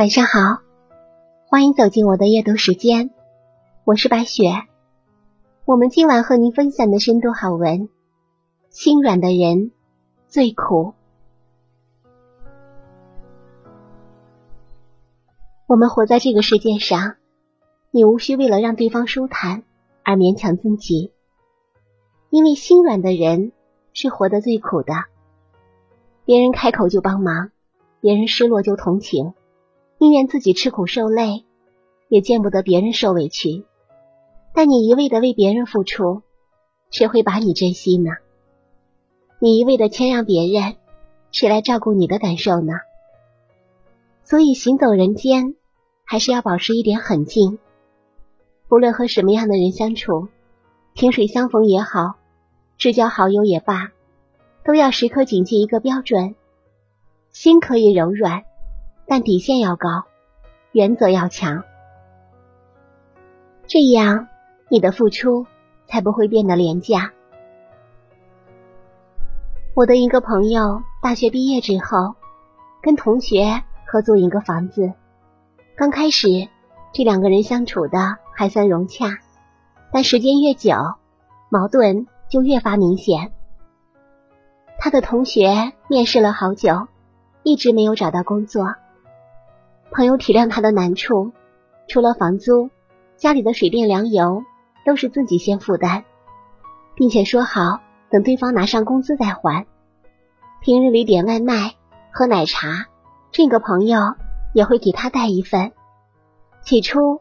晚上好，欢迎走进我的阅读时间，我是白雪。我们今晚和您分享的深度好文：心软的人最苦。我们活在这个世界上，你无需为了让对方舒坦而勉强自己，因为心软的人是活得最苦的。别人开口就帮忙，别人失落就同情。宁愿自己吃苦受累，也见不得别人受委屈。但你一味的为别人付出，谁会把你珍惜呢？你一味的谦让别人，谁来照顾你的感受呢？所以行走人间，还是要保持一点狠劲。不论和什么样的人相处，萍水相逢也好，至交好友也罢，都要时刻谨记一个标准：心可以柔软。但底线要高，原则要强，这样你的付出才不会变得廉价。我的一个朋友大学毕业之后，跟同学合租一个房子。刚开始，这两个人相处的还算融洽，但时间越久，矛盾就越发明显。他的同学面试了好久，一直没有找到工作。朋友体谅他的难处，除了房租，家里的水电粮油都是自己先负担，并且说好等对方拿上工资再还。平日里点外卖、喝奶茶，这个朋友也会给他带一份。起初，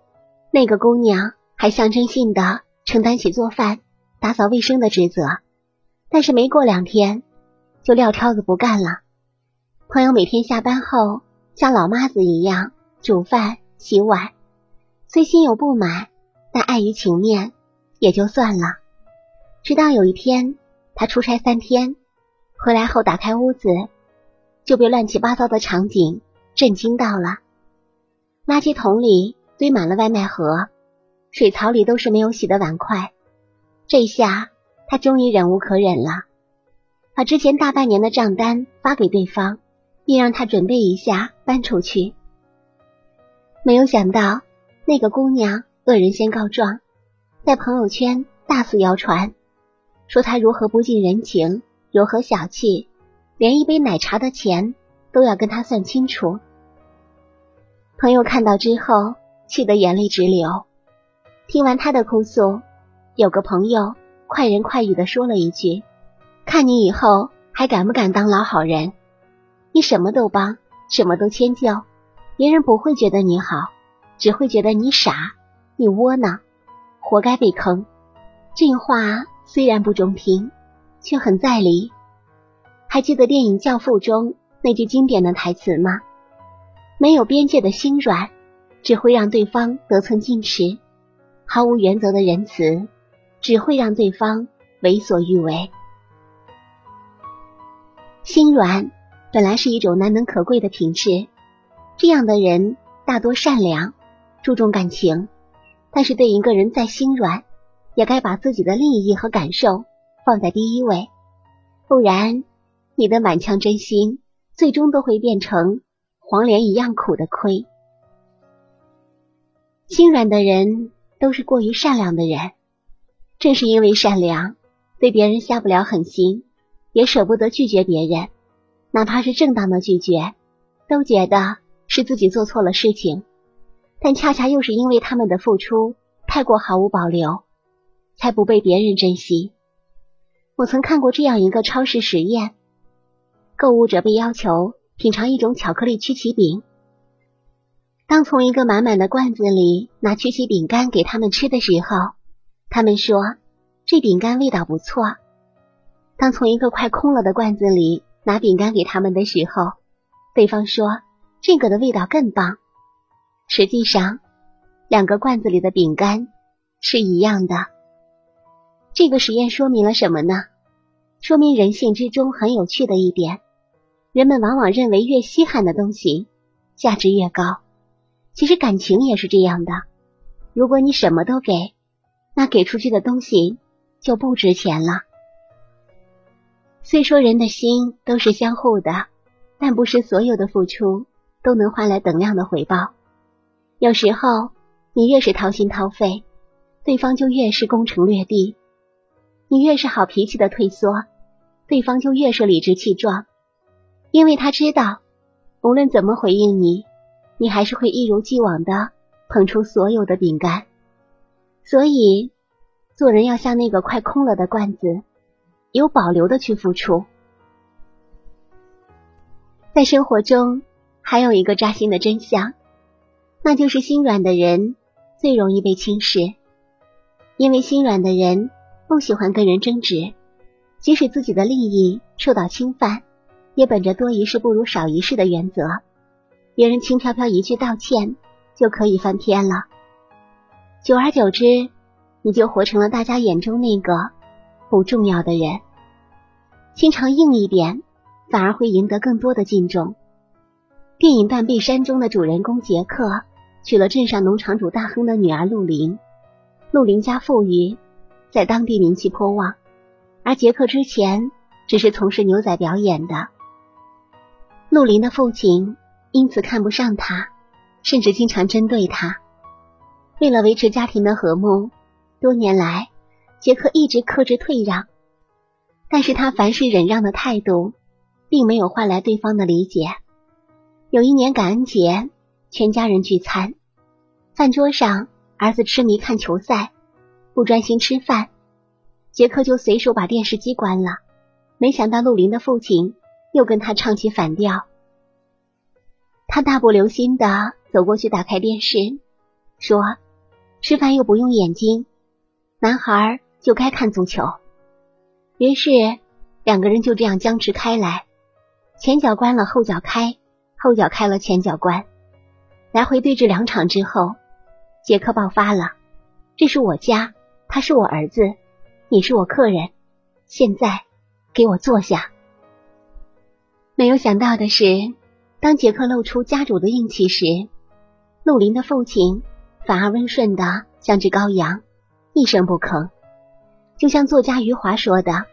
那个姑娘还象征性的承担起做饭、打扫卫生的职责，但是没过两天就撂挑子不干了。朋友每天下班后。像老妈子一样煮饭洗碗，虽心有不满，但碍于情面也就算了。直到有一天，他出差三天回来后，打开屋子就被乱七八糟的场景震惊到了。垃圾桶里堆满了外卖盒，水槽里都是没有洗的碗筷。这下他终于忍无可忍了，把之前大半年的账单发给对方。并让他准备一下搬出去。没有想到，那个姑娘恶人先告状，在朋友圈大肆谣传，说他如何不近人情，如何小气，连一杯奶茶的钱都要跟他算清楚。朋友看到之后，气得眼泪直流。听完他的哭诉，有个朋友快人快语的说了一句：“看你以后还敢不敢当老好人。”你什么都帮，什么都迁就，别人不会觉得你好，只会觉得你傻，你窝囊，活该被坑。这话虽然不中听，却很在理。还记得电影《教父》中那句经典的台词吗？没有边界的心软，只会让对方得寸进尺；毫无原则的仁慈，只会让对方为所欲为。心软。本来是一种难能可贵的品质，这样的人大多善良，注重感情，但是对一个人再心软，也该把自己的利益和感受放在第一位，不然你的满腔真心最终都会变成黄连一样苦的亏。心软的人都是过于善良的人，正是因为善良，对别人下不了狠心，也舍不得拒绝别人。哪怕是正当的拒绝，都觉得是自己做错了事情，但恰恰又是因为他们的付出太过毫无保留，才不被别人珍惜。我曾看过这样一个超市实验：购物者被要求品尝一种巧克力曲奇饼，当从一个满满的罐子里拿曲奇饼干给他们吃的时候，他们说这饼干味道不错；当从一个快空了的罐子里，拿饼干给他们的时候，对方说这个的味道更棒。实际上，两个罐子里的饼干是一样的。这个实验说明了什么呢？说明人性之中很有趣的一点：人们往往认为越稀罕的东西价值越高。其实感情也是这样的。如果你什么都给，那给出去的东西就不值钱了。虽说人的心都是相互的，但不是所有的付出都能换来等量的回报。有时候，你越是掏心掏肺，对方就越是攻城略地；你越是好脾气的退缩，对方就越是理直气壮，因为他知道，无论怎么回应你，你还是会一如既往的捧出所有的饼干。所以，做人要像那个快空了的罐子，有保留的去付出。在生活中，还有一个扎心的真相，那就是心软的人最容易被轻视，因为心软的人不喜欢跟人争执，即使自己的利益受到侵犯，也本着多一事不如少一事的原则，别人轻飘飘一句道歉就可以翻篇了。久而久之，你就活成了大家眼中那个不重要的人，心肠硬一点。反而会赢得更多的敬重。电影《断臂山》中的主人公杰克娶了镇上农场主大亨的女儿陆林。陆林家富裕，在当地名气颇旺，而杰克之前只是从事牛仔表演的。陆林的父亲因此看不上他，甚至经常针对他。为了维持家庭的和睦，多年来杰克一直克制退让，但是他凡事忍让的态度。并没有换来对方的理解。有一年感恩节，全家人聚餐，饭桌上儿子痴迷看球赛，不专心吃饭，杰克就随手把电视机关了。没想到陆林的父亲又跟他唱起反调，他大步流星的走过去打开电视，说：“吃饭又不用眼睛，男孩就该看足球。”于是两个人就这样僵持开来。前脚关了，后脚开；后脚开了，前脚关。来回对峙两场之后，杰克爆发了：“这是我家，他是我儿子，你是我客人，现在给我坐下。”没有想到的是，当杰克露出家主的硬气时，陆林的父亲反而温顺的像只羔羊，一声不吭。就像作家余华说的：“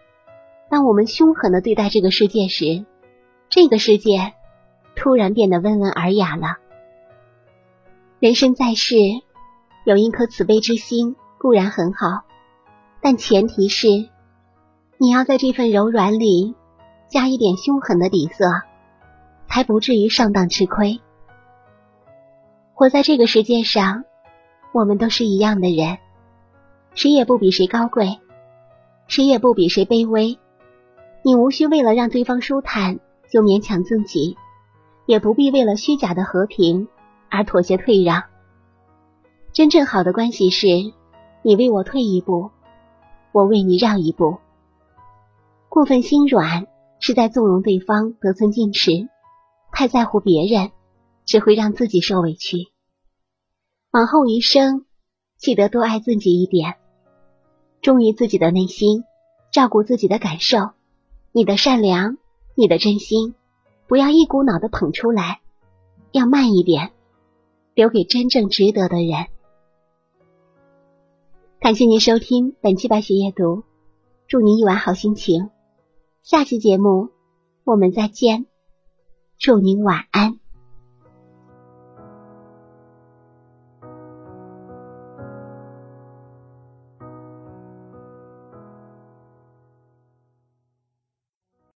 当我们凶狠的对待这个世界时。”这个世界突然变得温文尔雅了。人生在世，有一颗慈悲之心固然很好，但前提是你要在这份柔软里加一点凶狠的底色，才不至于上当吃亏。活在这个世界上，我们都是一样的人，谁也不比谁高贵，谁也不比谁卑微。你无需为了让对方舒坦。就勉强自己，也不必为了虚假的和平而妥协退让。真正好的关系是，你为我退一步，我为你让一步。过分心软是在纵容对方得寸进尺，太在乎别人只会让自己受委屈。往后余生，记得多爱自己一点，忠于自己的内心，照顾自己的感受。你的善良。你的真心，不要一股脑的捧出来，要慢一点，留给真正值得的人。感谢您收听本期白雪夜读，祝您一晚好心情。下期节目我们再见，祝您晚安。